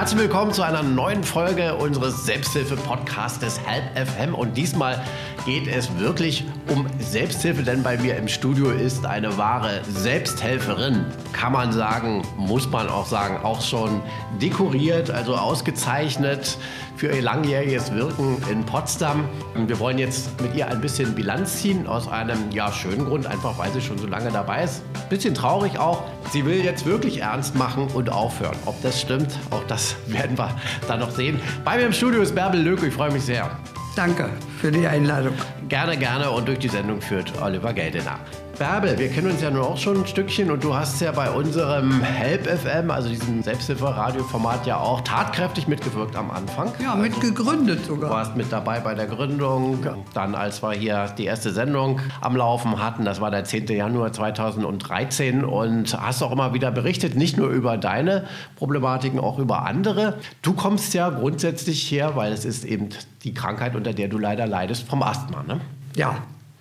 Herzlich willkommen zu einer neuen Folge unseres Selbsthilfe-Podcastes Help FM. Und diesmal geht es wirklich um Selbsthilfe, denn bei mir im Studio ist eine wahre Selbsthelferin. Kann man sagen, muss man auch sagen, auch schon dekoriert, also ausgezeichnet für ihr langjähriges Wirken in Potsdam. Und wir wollen jetzt mit ihr ein bisschen Bilanz ziehen, aus einem ja, schönen Grund, einfach weil sie schon so lange dabei ist. Bisschen traurig auch. Sie will jetzt wirklich ernst machen und aufhören. Ob das stimmt, auch das werden wir dann noch sehen. Bei mir im Studio ist Bärbel Löke. Ich freue mich sehr. Danke für die Einladung. Gerne, gerne. Und durch die Sendung führt Oliver Geldener. Bärbel, wir kennen uns ja nun auch schon ein Stückchen und du hast ja bei unserem Help FM, also diesem Selbsthilfe-Radioformat, ja auch tatkräftig mitgewirkt am Anfang. Ja, mitgegründet sogar. Du warst mit dabei bei der Gründung. Dann, als wir hier die erste Sendung am Laufen hatten, das war der 10. Januar 2013 und hast auch immer wieder berichtet, nicht nur über deine Problematiken, auch über andere. Du kommst ja grundsätzlich her, weil es ist eben die Krankheit, unter der du leider leidest, vom Asthma, ne? Ja,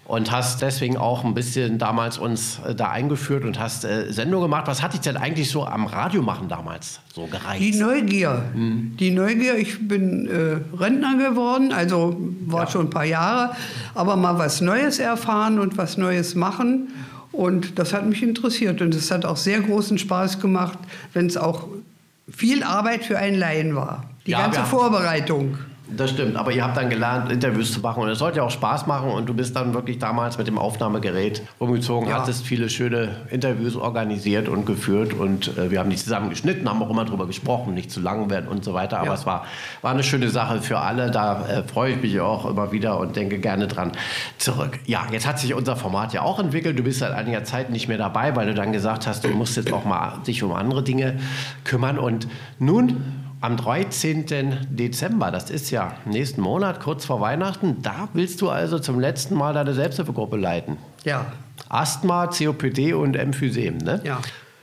und hast deswegen auch ein bisschen damals uns äh, da eingeführt und hast äh, Sendung gemacht. Was hat dich denn eigentlich so am Radio machen damals so gereizt? Die Neugier. Hm. Die Neugier. Ich bin äh, Rentner geworden, also war ja. schon ein paar Jahre, aber mal was Neues erfahren und was Neues machen. Und das hat mich interessiert und es hat auch sehr großen Spaß gemacht, wenn es auch viel Arbeit für einen Laien war. Die ja, ganze Vorbereitung. Das stimmt, aber ihr habt dann gelernt, Interviews zu machen und es sollte ja auch Spaß machen und du bist dann wirklich damals mit dem Aufnahmegerät rumgezogen, ja. hattest viele schöne Interviews organisiert und geführt und äh, wir haben die zusammen geschnitten, haben auch immer darüber gesprochen, nicht zu lang werden und so weiter, aber ja. es war, war eine schöne Sache für alle, da äh, freue ich mich auch immer wieder und denke gerne dran zurück. Ja, jetzt hat sich unser Format ja auch entwickelt, du bist seit einiger Zeit nicht mehr dabei, weil du dann gesagt hast, du musst jetzt auch mal dich um andere Dinge kümmern und nun am 13. Dezember, das ist ja nächsten Monat, kurz vor Weihnachten, da willst du also zum letzten Mal deine Selbsthilfegruppe leiten. Ja. Asthma, COPD und Emphysem, ne? Ja.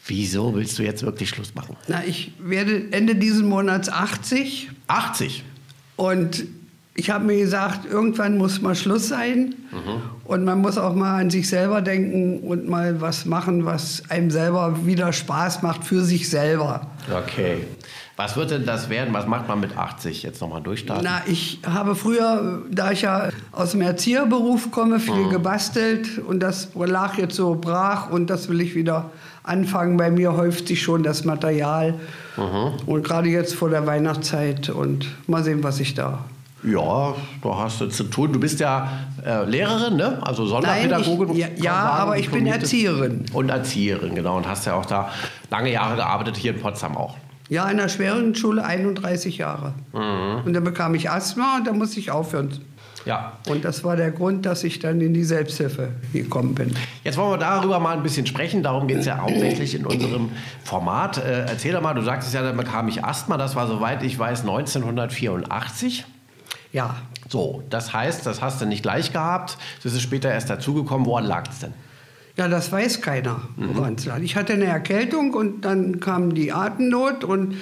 Wieso willst du jetzt wirklich Schluss machen? Na, ich werde Ende dieses Monats 80. 80? Und ich habe mir gesagt, irgendwann muss mal Schluss sein. Mhm. Und man muss auch mal an sich selber denken und mal was machen, was einem selber wieder Spaß macht für sich selber. Okay. Was wird denn das werden? Was macht man mit 80? Jetzt nochmal durchstarten. Na, ich habe früher, da ich ja aus dem Erzieherberuf komme, viel mhm. gebastelt und das lag jetzt so brach und das will ich wieder anfangen. Bei mir häuft sich schon das Material mhm. und gerade jetzt vor der Weihnachtszeit und mal sehen, was ich da ja, da hast du zu tun. Du bist ja äh, Lehrerin, ne? also Sonderpädagogin. Nein, ich, ja, ja sagen, aber ich bin Erzieherin. Und Erzieherin, genau. Und hast ja auch da lange Jahre gearbeitet, hier in Potsdam auch. Ja, in der schweren Schule 31 Jahre. Mhm. Und dann bekam ich Asthma und dann musste ich aufhören. Ja. Und das war der Grund, dass ich dann in die Selbsthilfe gekommen bin. Jetzt wollen wir darüber mal ein bisschen sprechen. Darum geht es ja hauptsächlich in unserem Format. Äh, erzähl doch mal, du sagtest ja, dann bekam ich Asthma. Das war, soweit ich weiß, 1984. Ja. So, das heißt, das hast du nicht gleich gehabt. Das ist später erst dazugekommen. Woran lag es denn? Ja, das weiß keiner, woran mhm. Ich hatte eine Erkältung und dann kam die Atemnot und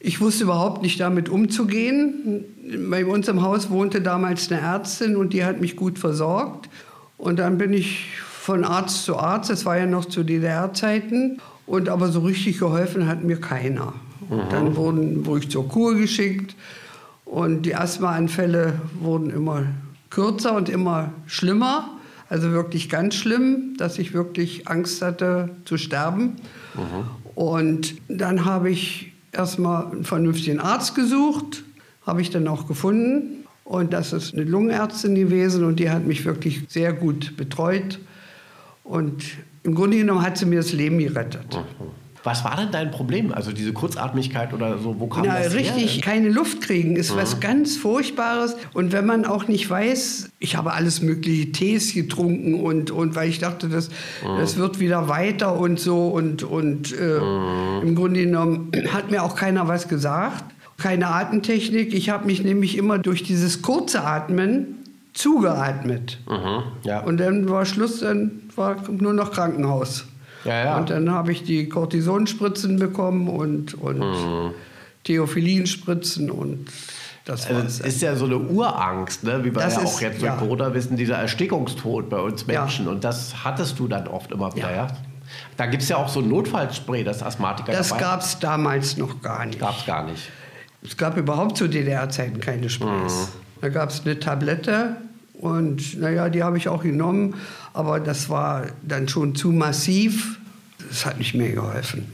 ich wusste überhaupt nicht damit umzugehen. Bei uns im Haus wohnte damals eine Ärztin und die hat mich gut versorgt. Und dann bin ich von Arzt zu Arzt, das war ja noch zu DDR-Zeiten, und aber so richtig geholfen hat mir keiner. Mhm. Dann wurden, wurde ich zur Kur geschickt und die Asthmaanfälle wurden immer kürzer und immer schlimmer. Also wirklich ganz schlimm, dass ich wirklich Angst hatte zu sterben. Mhm. Und dann habe ich erstmal einen vernünftigen Arzt gesucht, habe ich dann auch gefunden. Und das ist eine Lungenärztin gewesen und die hat mich wirklich sehr gut betreut. Und im Grunde genommen hat sie mir das Leben gerettet. Mhm. Was war denn dein Problem? Also diese Kurzatmigkeit oder so, wo kam Na, das richtig, her? keine Luft kriegen ist mhm. was ganz Furchtbares. Und wenn man auch nicht weiß, ich habe alles mögliche Tees getrunken und, und weil ich dachte, das, mhm. das wird wieder weiter und so. Und, und äh, mhm. im Grunde genommen hat mir auch keiner was gesagt. Keine Atemtechnik. Ich habe mich nämlich immer durch dieses kurze Atmen zugeatmet. Mhm. Ja. Und dann war Schluss, dann war nur noch Krankenhaus. Ja, ja. Und dann habe ich die Cortisonspritzen bekommen und, und mhm. Theophilinspritzen und Das also es ist ja so eine Urangst, ne? wie wir Das ja ist- auch jetzt durch ja. Corona wissen, dieser Erstickungstod bei uns Ja. Menschen. Und das hattest du dann oft immer wieder, ja? Ja. Da gibt es ja auch so ein Notfallspray, das Asthmatiker Das gab es damals noch gar nicht. gab es gar nicht. Es gab überhaupt zu DDR-Zeiten keine Sprays. Da gab es eine Tablette und naja, die habe ich auch genommen, aber das war dann schon zu massiv. Das hat nicht mehr geholfen.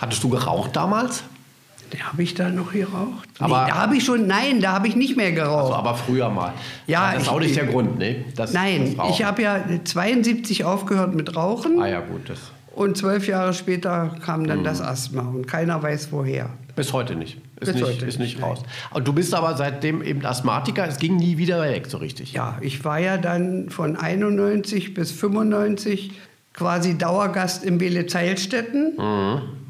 Hattest du geraucht damals? Habe ich da noch geraucht? Aber- nee, da habe ich schon, nein, da habe ich nicht mehr geraucht. Also, aber früher mal. Ja, das ist auch nicht der Grund, ne? Das, nein, das ich habe ja 72 aufgehört mit Rauchen Ah ja, gut. Das, und zwölf Jahre später kam Mhm. dann das Asthma und keiner weiß woher. bis heute nicht. Ist Bis nicht, heute ist nicht, raus. Und du bist aber seitdem eben Asthmatiker. Es ging nie wieder weg, so richtig. Ja, ich war ja dann von 91 bis 95 quasi Dauergast in Bele-Zeilstätten.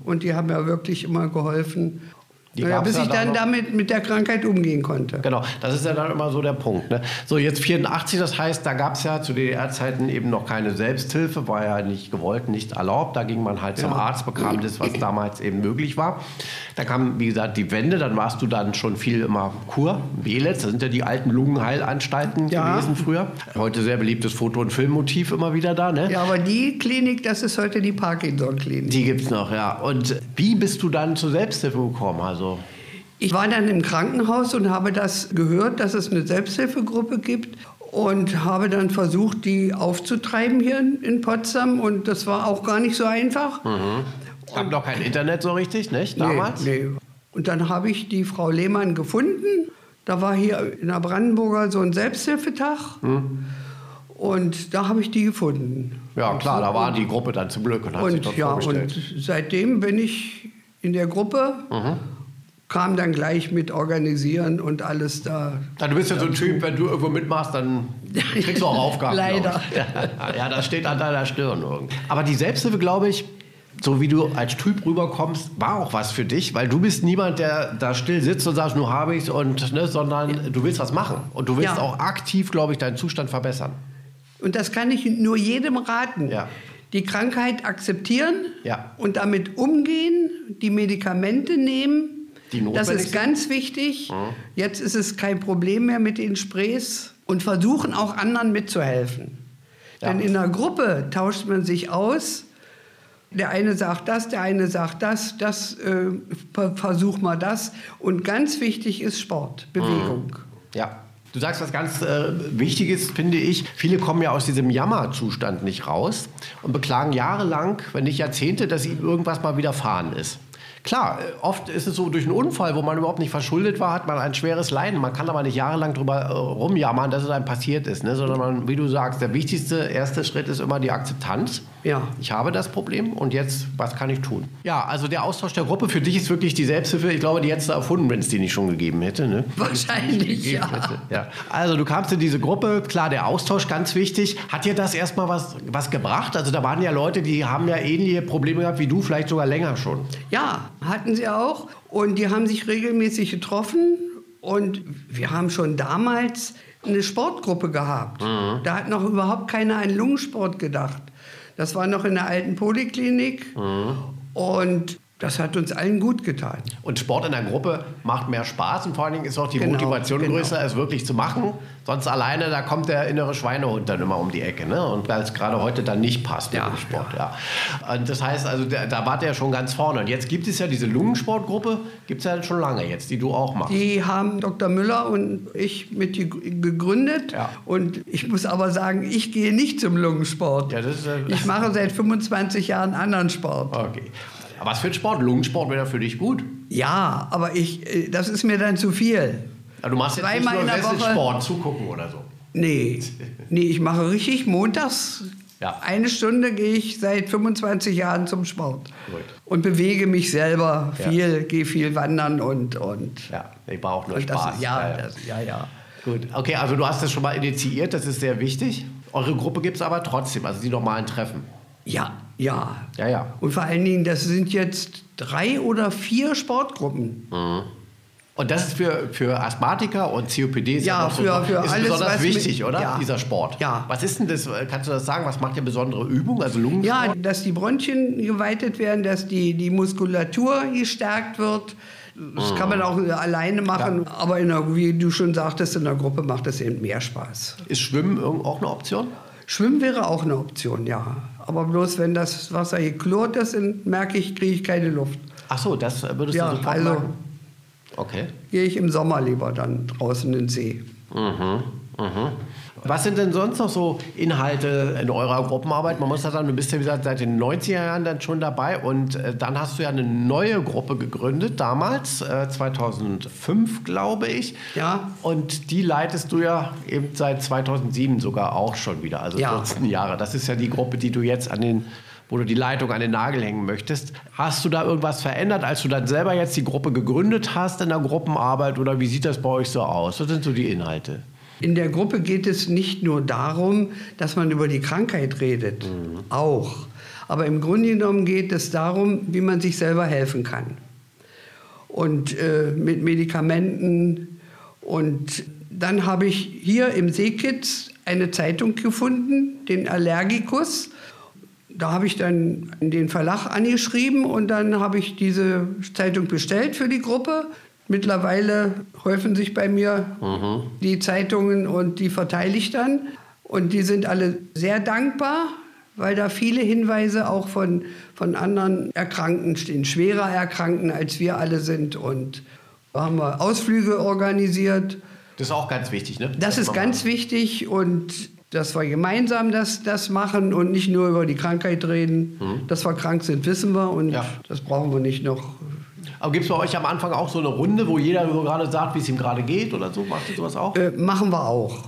Und die haben ja wirklich immer geholfen. Gab's bis ja ich da dann noch? damit mit der Krankheit umgehen konnte. Genau, das ist ja dann immer so der Punkt. Ne? So, jetzt 84, das heißt, da gab es ja zu DDR-Zeiten eben noch keine Selbsthilfe, war ja nicht gewollt, nicht erlaubt. Da ging man halt zum Ja. Arzt, bekam das, was damals eben möglich war. Da kam, wie gesagt, die Wende, dann warst du dann schon viel immer Kur, Belitz, das sind ja die alten Lungenheilanstalten Ja. gewesen früher. Heute sehr beliebtes Foto- und Filmmotiv immer wieder da, ne? Ja, aber die Klinik, das ist heute die Parkinson-Klinik. Die gibt's noch, ja. Und wie bist du dann zur Selbsthilfe gekommen? Also, Ich war dann im Krankenhaus und habe das gehört, dass es eine Selbsthilfegruppe gibt und habe dann versucht, die aufzutreiben hier in, Potsdam und das war auch gar nicht so einfach. es gab noch kein Internet so richtig, nicht? Damals? Nee, nee. Und dann habe ich die Frau Lehmann gefunden. Da war hier in der Brandenburger so ein Selbsthilfetag. Und da habe ich die gefunden. Ja, klar, da war die Gruppe dann zum Glück und hat sich Und dort ja, vorgestellt. und seitdem bin ich in der Gruppe. Kam dann gleich mit organisieren und alles da. Ja, du bist ja so ein Typ, wenn du irgendwo mitmachst, dann kriegst du auch Aufgaben. Leider. ich. Ja, das steht an deiner Stirn. irgendwie. Aber die Selbsthilfe, glaube ich, so wie du als Typ rüberkommst, war auch was für dich, weil du bist niemand, der da still sitzt und sagt, nur habe ich's und ne, sondern du willst was machen und du willst Ja. auch aktiv, glaube ich, deinen Zustand verbessern. Und das kann ich nur jedem raten. Ja. Die Krankheit akzeptieren Ja. und damit umgehen, die Medikamente nehmen. Das ist ganz wichtig. Jetzt ist es kein Problem mehr mit den Sprays und versuchen auch anderen mitzuhelfen. Ja. Denn in einer Gruppe tauscht man sich aus. Der eine sagt das, der eine sagt das, das äh, ver- versuch mal das. Und ganz wichtig ist Sport, Bewegung. Ja. Du sagst was ganz äh, Wichtiges, finde ich. Viele kommen ja aus diesem Jammerzustand nicht raus und beklagen jahrelang, wenn nicht Jahrzehnte, dass ihnen irgendwas mal widerfahren ist. Klar, äh, oft ist es so durch einen Unfall, wo man überhaupt nicht verschuldet war, hat man ein schweres Leiden. Man kann aber nicht jahrelang drüber äh, rumjammern, dass es einem passiert ist, ne? sondern man, wie du sagst, der wichtigste erste Schritt ist immer die Akzeptanz. Ja. Ich habe das Problem und jetzt, was kann ich tun? Ja, also der Austausch der Gruppe für dich ist wirklich die Selbsthilfe. Ich glaube, die hättest du erfunden, wenn es die nicht schon gegeben hätte. Ne? Wahrscheinlich, ja. Ja. Also du kamst in diese Gruppe, klar, der Austausch ganz wichtig. Hat dir das erstmal was, was gebracht? Also da waren ja Leute, die haben ja ähnliche Probleme gehabt wie du, vielleicht sogar länger schon. Ja, hatten sie auch. Und die haben sich regelmäßig getroffen. Und wir haben schon damals eine Sportgruppe gehabt. Da hat noch überhaupt keiner an Lungensport gedacht. Das war noch in der alten Poliklinik. Und das hat uns allen gut getan. Und Sport in der Gruppe macht mehr Spaß und vor allen Dingen ist auch die Genau, Motivation genau. größer, es wirklich zu machen. Sonst alleine, da kommt der innere Schweinehund dann immer um die Ecke. Ne? Und weil es gerade heute dann nicht passt Ja, mit dem Sport. Ja. Und das heißt, also der, da war der schon ganz vorne. Und jetzt gibt es ja diese Lungensportgruppe, gibt es ja schon lange jetzt, die du auch machst. Die haben Dr. Müller und ich mit geg- gegründet. Ja. Und ich muss aber sagen, ich gehe nicht zum Lungensport. Ja, das ist, äh, ich mache seit 25 Jahren anderen Sport. Okay. Aber was für ein Sport? Lungensport wäre für dich gut. Ja, aber ich, äh, das ist mir dann zu viel. Ja, du machst jetzt nicht Zweimal nur in der Woche. Sport zugucken oder so. Nee, nee, ich mache richtig montags. Ja. Eine Stunde gehe ich seit 25 Jahren zum Sport. Gut. Und bewege mich selber Ja. viel, gehe viel wandern und. und, Ja, ich war auch nur und das, Spaß. ja, Das, ja, ja. Gut, okay, also du hast das schon mal initiiert, das ist sehr wichtig. Eure Gruppe gibt es aber trotzdem, also die normalen Treffen. Ja, ja. Ja, ja. Und vor allen Dingen, das sind jetzt drei oder vier Sportgruppen. Und das ist für, für Asthmatiker und COPD ist Ja, noch so, für- für ist alles, besonders was mit- wichtig, oder? ja. Dieser Sport. Ja. Was ist denn das? Kannst du das sagen? Was macht ihr besondere Übung? Also Lungensport? Ja, dass die Bronchien geweitet werden, dass die, die Muskulatur gestärkt wird, Das kann man auch alleine machen, ja. aber der, wie du schon sagtest, in der Gruppe macht es eben mehr Spaß. Ist Schwimmen auch eine Option? Schwimmen wäre auch eine Option, ja. Aber bloß wenn das Wasser hier chlort ist, dann merke ich, kriege ich keine Luft. Ach so, das würdest ja, du sofort also merken? Okay. Gehe ich im Sommer lieber dann draußen in den See. Mhm, mhm. Was sind denn sonst noch so Inhalte in eurer Gruppenarbeit? Man muss ja sagen, du bist ja wie gesagt seit den 90er Jahren dann schon dabei und äh, dann hast du ja eine neue Gruppe gegründet, damals, äh, 2005 glaube ich. Ja. Und die leitest du ja eben seit 2007 sogar auch schon wieder, also ja. 14 Jahre. Das ist ja die Gruppe, die du jetzt an den wo du die Leitung an den Nagel hängen möchtest. Hast du da irgendwas verändert, als du dann selber jetzt die Gruppe gegründet hast in der Gruppenarbeit oder wie sieht das bei euch so aus? Was sind so die Inhalte? In der Gruppe geht es nicht nur darum, dass man über die Krankheit redet, mhm. auch. Aber im Grunde genommen geht es darum, wie man sich selber helfen kann. Und äh, mit Medikamenten. Und dann habe ich hier im Seekitz eine Zeitung gefunden, den Allergikus. Da habe ich dann den Verlag angeschrieben und dann habe ich diese Zeitung bestellt für die Gruppe. Mittlerweile häufen sich bei mir mhm. die Zeitungen und die verteile ich dann. Und die sind alle sehr dankbar, weil da viele Hinweise auch von, von anderen Erkrankten stehen, schwerer Erkrankten als wir alle sind. Und da haben wir Ausflüge organisiert. Das ist auch ganz wichtig, ne? Das, ist ganz wichtig und dass wir gemeinsam das, das machen und nicht nur über die Krankheit reden. Mhm. Dass wir krank sind, wissen wir und ja. das brauchen wir nicht noch aber gibt es bei euch am Anfang auch so eine Runde, wo jeder so gerade sagt, wie es ihm gerade geht oder so? Macht ihr sowas auch? Äh, machen wir auch.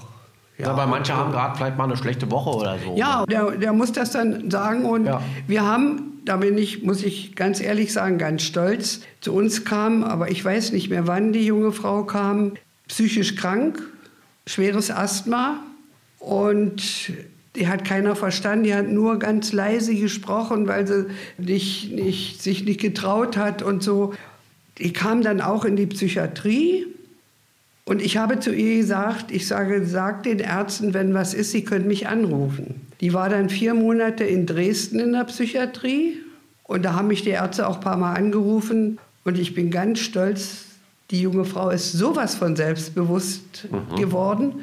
Ja, weil manche haben gerade vielleicht mal eine schlechte Woche oder so. Ja, der, der muss das dann sagen. Und ja. wir haben, da bin ich, muss ich ganz ehrlich sagen, ganz stolz, zu uns kam, aber ich weiß nicht mehr, wann die junge Frau kam, psychisch krank, schweres Asthma und die hat keiner verstanden, die hat nur ganz leise gesprochen, weil sie nicht, nicht, sich nicht getraut hat und so. Die kam dann auch in die Psychiatrie und ich habe zu ihr gesagt, ich sage, sag den Ärzten, wenn was ist, sie können mich anrufen. Die war dann vier Monate in Dresden in der Psychiatrie und da haben mich die Ärzte auch ein paar Mal angerufen und ich bin ganz stolz, die junge Frau ist sowas von selbstbewusst mhm. geworden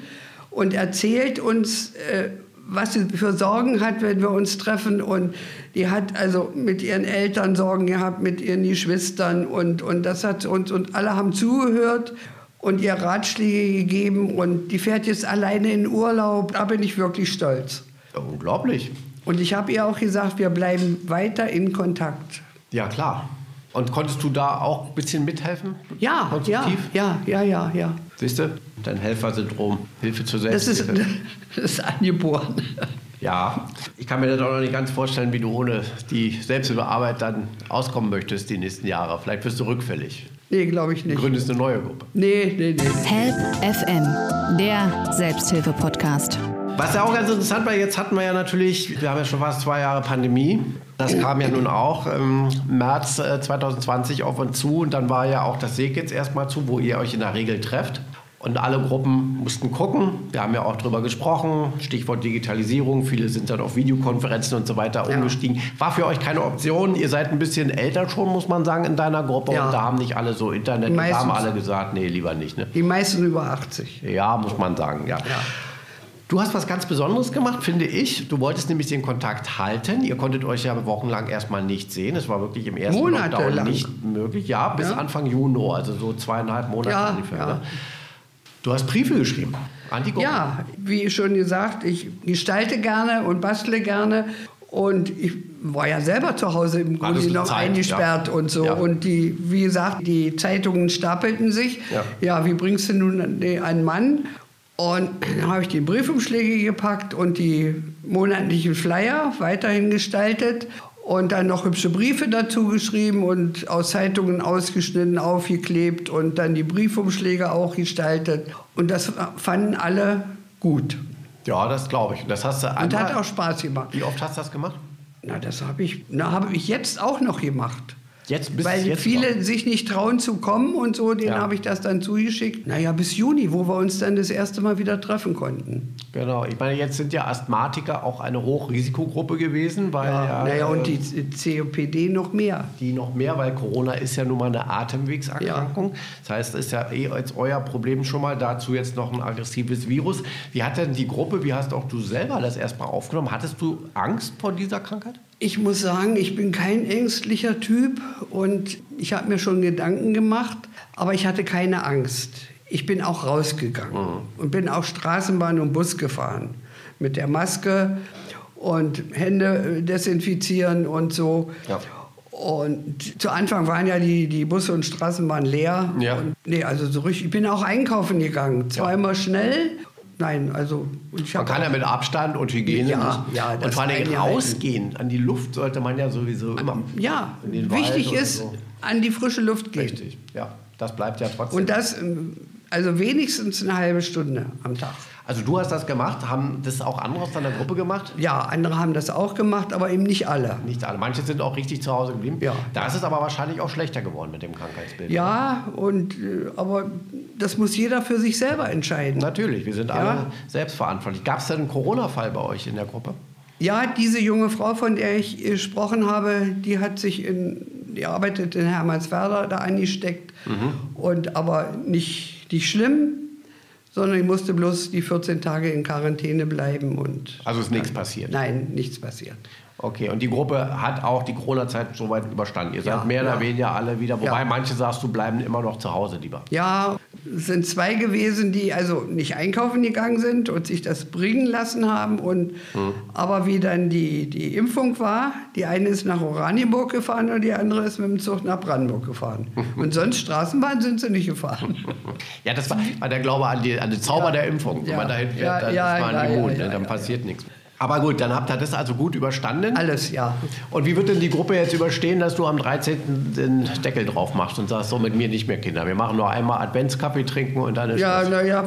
und erzählt uns, äh, was sie für Sorgen hat, wenn wir uns treffen. Und die hat also mit ihren Eltern Sorgen gehabt, mit ihren Geschwistern. Und, und das hat uns, und alle haben zugehört und ihr Ratschläge gegeben. Und die fährt jetzt alleine in Urlaub. Da bin ich wirklich stolz. unglaublich. Und ich habe ihr auch gesagt, wir bleiben weiter in Kontakt. Ja, klar. Und konntest du da auch ein bisschen mithelfen? Ja, ja, ja, ja, ja, ja. Siehst du, dein Helfersyndrom, Hilfe zur Selbsthilfe. Das ist, das ist angeboren. Ja, ich kann mir das auch noch nicht ganz vorstellen, wie du ohne die Selbsthilfearbeit dann auskommen möchtest die nächsten Jahre. Vielleicht wirst du rückfällig. Nee, glaube ich nicht. Du gründest eine neue Gruppe. Nee, nee, nee. Help FM, der Selbsthilfe-Podcast. Was ja auch ganz interessant war, jetzt hatten wir ja natürlich, wir haben ja schon fast zwei Jahre Pandemie. Das kam ja nun auch im März 2020 äh, auf uns zu und dann war ja auch das Seekitz erstmal zu, wo ihr euch in der Regel trefft. Und alle Gruppen mussten gucken. Wir haben ja auch darüber gesprochen. Stichwort Digitalisierung. Viele sind dann auf Videokonferenzen und so weiter ja. umgestiegen. War für euch keine Option. Ihr seid ein bisschen älter schon, muss man sagen, in deiner Gruppe. Ja. Und da haben nicht alle so Internet. Da haben alle gesagt, nee, lieber nicht. Ne? Die meisten über 80. Ja, muss man sagen, ja. ja. Du hast was ganz Besonderes gemacht, finde ich. Du wolltest nämlich den Kontakt halten. Ihr konntet euch ja wochenlang erstmal nicht sehen. Es war wirklich im ersten Monate Lockdown lang. nicht möglich. Ja, bis ja. Anfang Juni, also so zweieinhalb Monate ja, ungefähr. Ja. Ne? Du hast Briefe geschrieben an die. Ja, wie schon gesagt, ich gestalte gerne und bastle gerne. Und ich war ja selber zu Hause im Grunde noch Zeit, eingesperrt ja. und so. Ja. Und die, wie gesagt, die Zeitungen stapelten sich. Ja, ja wie bringst du nun einen Mann? Und dann habe ich die Briefumschläge gepackt und die monatlichen Flyer weiterhin gestaltet und dann noch hübsche Briefe dazu geschrieben und aus Zeitungen ausgeschnitten, aufgeklebt und dann die Briefumschläge auch gestaltet. Und das fanden alle gut. Ja, das glaube ich. Das hast du und hat auch Spaß gemacht. Wie oft hast du das gemacht? Na, das habe ich, na, habe ich jetzt auch noch gemacht. Jetzt bis Weil jetzt viele noch. sich nicht trauen zu kommen und so, denen Ja. habe ich das dann zugeschickt. Naja, bis Juni, wo wir uns dann das erste Mal wieder treffen konnten. Genau, ich meine, jetzt sind ja Asthmatiker auch eine Hochrisikogruppe gewesen, weil ja, naja, und äh, die COPD noch mehr. die noch mehr, weil Corona ist ja nun mal eine Atemwegserkrankung. Das heißt, es ist ja eh jetzt euer Problem schon mal dazu jetzt noch ein aggressives Virus. Wie hat denn die Gruppe, wie hast auch du selber das erstmal aufgenommen? Hattest du Angst vor dieser Krankheit? Ich muss sagen, ich bin kein ängstlicher Typ und ich habe mir schon Gedanken gemacht, aber ich hatte keine Angst. Ich bin auch rausgegangen und bin auch Straßenbahn und Bus gefahren mit der Maske und Hände äh, desinfizieren und so. Ja. Und zu Anfang waren ja die, die Busse und Straßenbahnen leer. Ja. Und, nee, also so richtig. Ich bin auch einkaufen gegangen. Zweimal schnell. Nein, also Man kann ja mit Abstand und Hygiene Ja, ja, und vor allem rausgehen. An die Luft sollte man ja sowieso immer. Ja, wichtig ist, so. an die frische Luft gehen. Richtig, ja. Das bleibt ja trotzdem. Und das, ähm, also wenigstens eine halbe Stunde am Tag. also du hast das gemacht, haben das auch andere aus deiner Gruppe gemacht? Ja, andere haben das auch gemacht, aber eben nicht alle. Nicht alle. Manche sind auch richtig zu Hause geblieben. Ja. Da ist es aber wahrscheinlich auch schlechter geworden mit dem Krankheitsbild. Ja, und, äh, aber das muss jeder für sich selber entscheiden. Natürlich, wir sind Ja. alle selbstverantwortlich. Gab es denn einen Corona-Fall bei euch in der Gruppe? Ja, diese junge Frau, von der ich gesprochen habe, die hat sich in, die arbeitet in Hermannswerder da angesteckt. Und aber nicht, nicht schlimm, sondern ich musste bloß die 14 Tage in Quarantäne bleiben und Also ist nichts passiert. nein, nichts passiert. Okay, und die Gruppe hat auch die Corona-Zeit soweit überstanden. Ihr seid Ja, mehr ja. oder weniger alle wieder, wobei Ja. manche sagst du bleiben immer noch zu Hause lieber. Ja, es sind zwei gewesen, die also nicht einkaufen gegangen sind und sich das bringen lassen haben. Und, Aber wie dann die, die Impfung war, die eine ist nach Oranienburg gefahren und die andere ist mit dem Zug nach Brandenburg gefahren. und sonst Straßenbahn sind sie nicht gefahren. Ja, das war, war der Glaube an, die, an den Zauber Ja. der Impfung. Wenn Ja. man dahin fährt, Ja, dann ja, ist man immun, ne? dann passiert nichts. Aber gut, dann habt ihr das also gut überstanden. Alles, ja. Und wie wird denn die Gruppe jetzt überstehen, dass du am 13. den Deckel drauf machst und sagst, so mit mir nicht mehr, Kinder. Wir machen nur einmal Adventskaffee trinken und dann ist Ja, naja,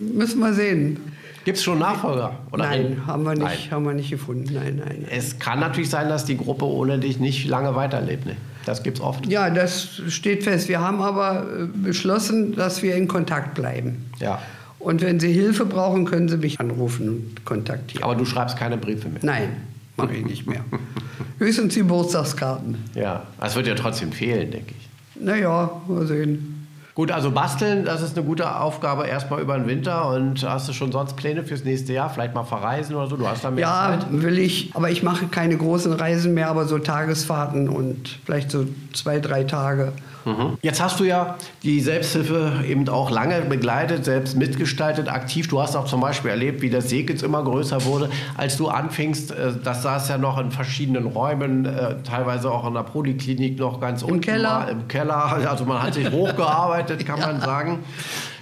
müssen wir sehen. Gibt es schon Nachfolger? Oder nein, haben wir, nicht, Nein. haben wir nicht gefunden. Nein, nein. Es kann natürlich sein, dass die Gruppe ohne dich nicht lange weiterlebt. Ne? Das gibt's oft. Ja, das steht fest. Wir haben aber äh, beschlossen, dass wir in Kontakt bleiben. Ja. Und wenn Sie Hilfe brauchen, können Sie mich anrufen und kontaktieren. Aber du schreibst keine Briefe mehr. Nein, mache ich nicht mehr. Höchstens die Geburtstagskarten. Ja, das wird ja trotzdem fehlen, denke ich. Naja, mal sehen. Gut, also basteln, das ist eine gute Aufgabe erstmal über den Winter. Und hast du schon sonst Pläne fürs nächste Jahr? Vielleicht mal verreisen oder so? Du hast da mehr Ja, Zeit. will ich. Aber ich mache keine großen Reisen mehr, aber so Tagesfahrten und vielleicht so zwei, drei Tage. Mhm. Jetzt hast du ja die Selbsthilfe eben auch lange begleitet, selbst mitgestaltet, aktiv. Du hast auch zum Beispiel erlebt, wie das Seekitz immer größer wurde. Als du anfingst, äh, das saß ja noch in verschiedenen Räumen, äh, teilweise auch in der Poliklinik noch ganz unten Keller. mal im Keller. Also man hat sich hochgearbeitet, kann man sagen.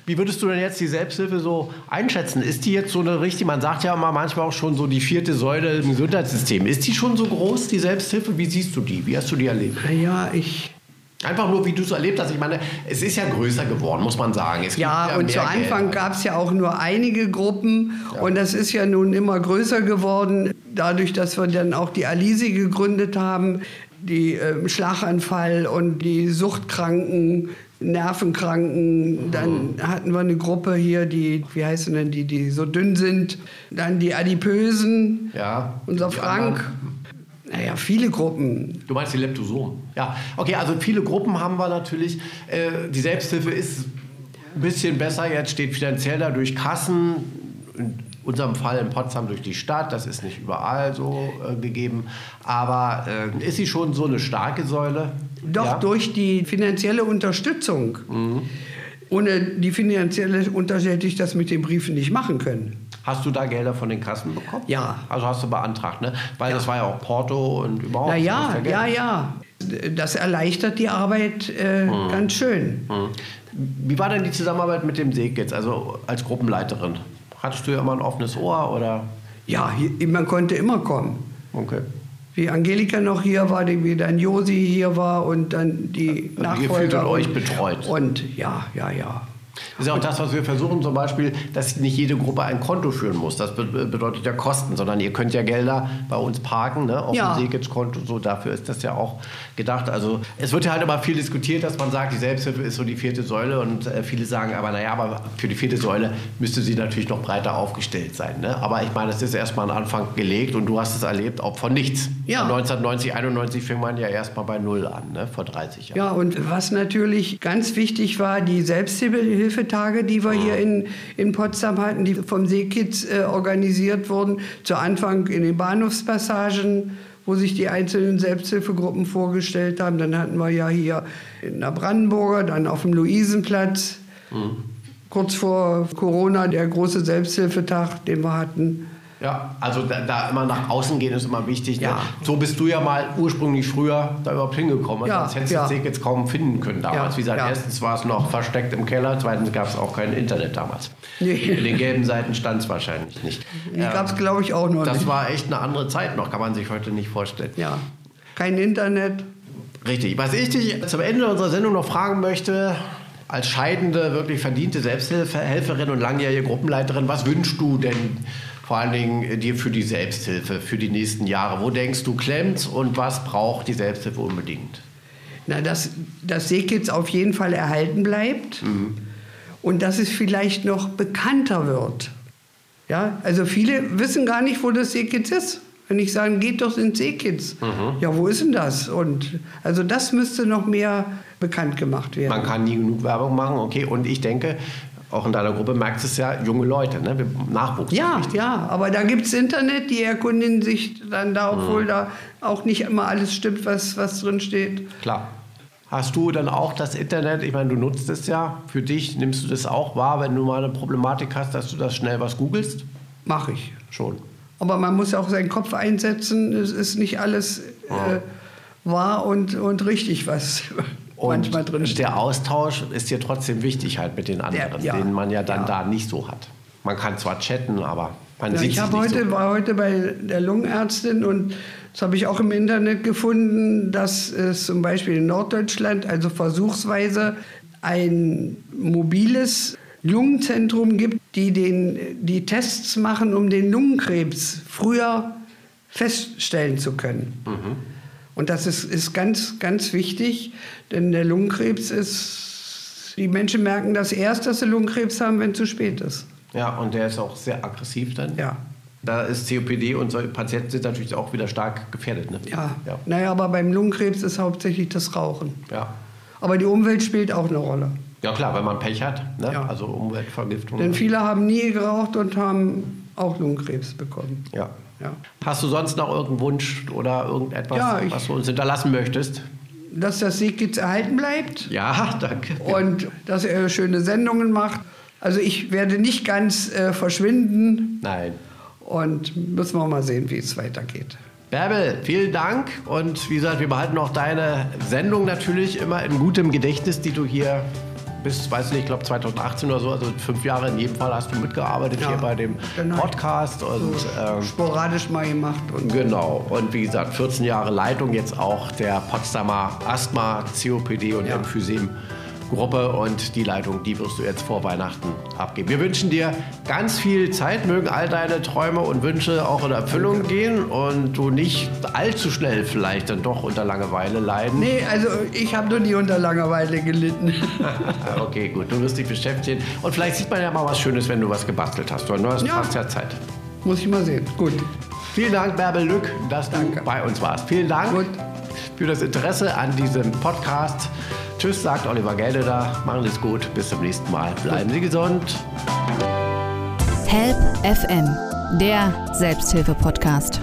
Wie würdest du denn jetzt die Selbsthilfe so einschätzen? Ist die jetzt so eine richtige, man sagt ja immer manchmal auch schon so die vierte Säule im Gesundheitssystem. Ist die schon so groß, die Selbsthilfe? Wie siehst du die? Wie hast du die erlebt? Naja, ich. Einfach nur, wie du es erlebt hast. Ich meine, es ist ja größer geworden, muss man sagen. Es Ja, gibt und zu Anfang gab es ja auch nur einige Gruppen und das ist ja nun immer größer geworden, dadurch, dass wir dann auch die Alisi gegründet haben, die ähm, Schlaganfall und die Suchtkranken, Nervenkranken. Dann hatten wir eine Gruppe hier, die, wie heißen denn die, die so dünn sind. Dann die Adipösen, Ja. unser Frank. anderen. Naja, viele Gruppen. Du meinst die Leptosomen. Ja, okay, also viele Gruppen haben wir natürlich. Äh, die Selbsthilfe ist ein bisschen besser. Jetzt steht finanziell da durch Kassen. In unserem Fall in Potsdam durch die Stadt. Das ist nicht überall so äh, gegeben. Aber äh, ist sie schon so eine starke Säule? Doch Ja? durch die finanzielle Unterstützung. Ohne die finanzielle Unterstützung hätte ich das mit den Briefen nicht machen können. Hast du da Gelder von den Kassen bekommen? Ja. Also hast du beantragt, ne? Weil das war ja auch Porto und überhaupt. Na ja, ja, ja. Das erleichtert die Arbeit äh, ganz schön. Hm. Wie war denn die Zusammenarbeit mit dem Seg jetzt, also als Gruppenleiterin? Hattest du ja immer ein offenes Ohr oder? Ja, hier, man konnte immer kommen. Okay. Wie Angelika noch hier war, wie dann Josi hier war und dann die Also ihr Nachfolger. fühltet euch betreut. Und ja, ja, ja. Das ist ja auch das, was wir versuchen, zum Beispiel, dass nicht jede Gruppe ein Konto führen muss. Das bedeutet ja Kosten, sondern ihr könnt ja Gelder bei uns parken, ne, auf ja. dem Seekitz-Konto. So, dafür ist das ja auch gedacht. Also es wird ja halt immer viel diskutiert, dass man sagt, die Selbsthilfe ist so die vierte Säule und äh, viele sagen aber, naja, aber für die vierte Säule müsste sie natürlich noch breiter aufgestellt sein. Ne? Aber ich meine, es ist erstmal ein Anfang gelegt und du hast es erlebt, auch von nichts. Ja. 1990, 91 fing man ja erstmal bei Null an, ne? vor 30 Jahren. Ja, und was natürlich ganz wichtig war, die Selbsthilfetage, die wir hier in, in Potsdam hatten, die vom Seekids äh, organisiert wurden, zu Anfang in den Bahnhofspassagen wo sich die einzelnen Selbsthilfegruppen vorgestellt haben. Dann hatten wir ja hier in der Brandenburger, dann auf dem Luisenplatz, mhm. kurz vor Corona der große Selbsthilfetag, den wir hatten. Ja, also da, da, immer nach außen gehen ist immer wichtig. Ne? Ja. Ne? So bist du ja mal ursprünglich früher da überhaupt hingekommen. Ja, Sonst hättest du ja. jetzt kaum finden können damals. Ja, Wie gesagt, ja. erstens war es noch versteckt im Keller, zweitens gab es auch kein Internet damals. Nee. In den gelben Seiten stand es wahrscheinlich nicht. Die ähm, gab es, glaube ich, auch noch das nicht. Das war echt eine andere Zeit noch, kann man sich heute nicht vorstellen. Ja, kein Internet. Richtig. Was ich dich zum Ende unserer Sendung noch fragen möchte, als scheidende, wirklich verdiente Selbsthilferhelferin und langjährige Gruppenleiterin, was wünschst du denn vor allen Dingen äh, dir für die Selbsthilfe, für die nächsten Jahre? Wo denkst du klemmt und was braucht die Selbsthilfe unbedingt? Na, dass das Seekitz auf jeden Fall erhalten bleibt mhm. und dass es vielleicht noch bekannter wird. Ja, also viele wissen gar nicht, wo das Seekitz ist. Wenn ich sage, geht doch ins Seekitz. Mhm. Ja, wo ist denn das? Und also das müsste noch mehr bekannt gemacht werden. Man kann nie genug Werbung machen, okay. Und ich denke, auch in deiner Gruppe merkst es ja, junge Leute, ne? Nachwuchs. Ja, ja, aber da gibt es Internet, die erkundigen sich dann da, obwohl mhm. da auch nicht immer alles stimmt, was, was drin steht. Klar. Hast du dann auch das Internet, ich meine, du nutzt es ja für dich, nimmst du das auch wahr, wenn du mal eine Problematik hast, dass du das schnell was googelst? Mache ich. Schon. Aber man muss auch seinen Kopf einsetzen, es ist nicht alles äh, wahr und, und richtig, was und manchmal drin steht. Der Austausch ist dir trotzdem wichtig halt mit den anderen, der, ja, den man ja dann ja. da nicht so hat. Man kann zwar chatten, aber man ja, sieht Ich heute, so. war heute bei der Lungenärztin und das habe ich auch im Internet gefunden, dass es zum Beispiel in Norddeutschland, also versuchsweise, ein mobiles Lungenzentrum gibt, die den, die Tests machen, um den Lungenkrebs früher feststellen zu können. Mhm. Und das ist, ist ganz, ganz wichtig, denn der Lungenkrebs ist, die Menschen merken das erst, dass sie Lungenkrebs haben, wenn es zu spät ist. Ja, und der ist auch sehr aggressiv dann. Ja. Da ist COPD und solche Patienten sind natürlich auch wieder stark gefährdet. Ne? Ja. ja. Naja, aber beim Lungenkrebs ist hauptsächlich das Rauchen. Ja. Aber die Umwelt spielt auch eine Rolle. Ja klar, wenn man Pech hat, ne? ja. also Umweltvergiftung. Denn viele haben nie geraucht und haben auch Lungenkrebs bekommen. Ja. Ja. Hast du sonst noch irgendeinen Wunsch oder irgendetwas, ja, ich, was du uns hinterlassen möchtest? Dass das Siegkitz erhalten bleibt. Ja, danke. Und dass er schöne Sendungen macht. Also ich werde nicht ganz äh, verschwinden. Nein. Und müssen wir mal sehen, wie es weitergeht. Bärbel, vielen Dank. Und wie gesagt, wir behalten auch deine Sendung natürlich immer in gutem Gedächtnis, die du hier bis, weiß nicht, ich glaube 2018 oder so, also fünf Jahre in jedem Fall hast du mitgearbeitet ja, hier bei dem genau. Podcast. Und, so ähm, sporadisch mal gemacht. Und genau. Und wie gesagt, 14 Jahre Leitung jetzt auch der Potsdamer Asthma, COPD und ja. Emphysem Gruppe und die Leitung, die wirst du jetzt vor Weihnachten abgeben. Wir wünschen dir ganz viel Zeit, mögen all deine Träume und Wünsche auch in Erfüllung gehen und du nicht allzu schnell vielleicht dann doch unter Langeweile leiden. Nee, also ich habe noch nie unter Langeweile gelitten. okay, gut, du wirst dich beschäftigen und vielleicht sieht man ja mal was Schönes, wenn du was gebastelt hast. Du hast ja. ja Zeit. Muss ich mal sehen. Gut. Vielen Dank, Bärbel Lück, dass Danke. du bei uns warst. Vielen Dank Gut. für das Interesse an diesem Podcast. Tschüss, sagt Oliver Gelde da. Machen Sie es gut. Bis zum nächsten Mal. Bleiben Sie gesund. Help FM, der Selbsthilfe-Podcast.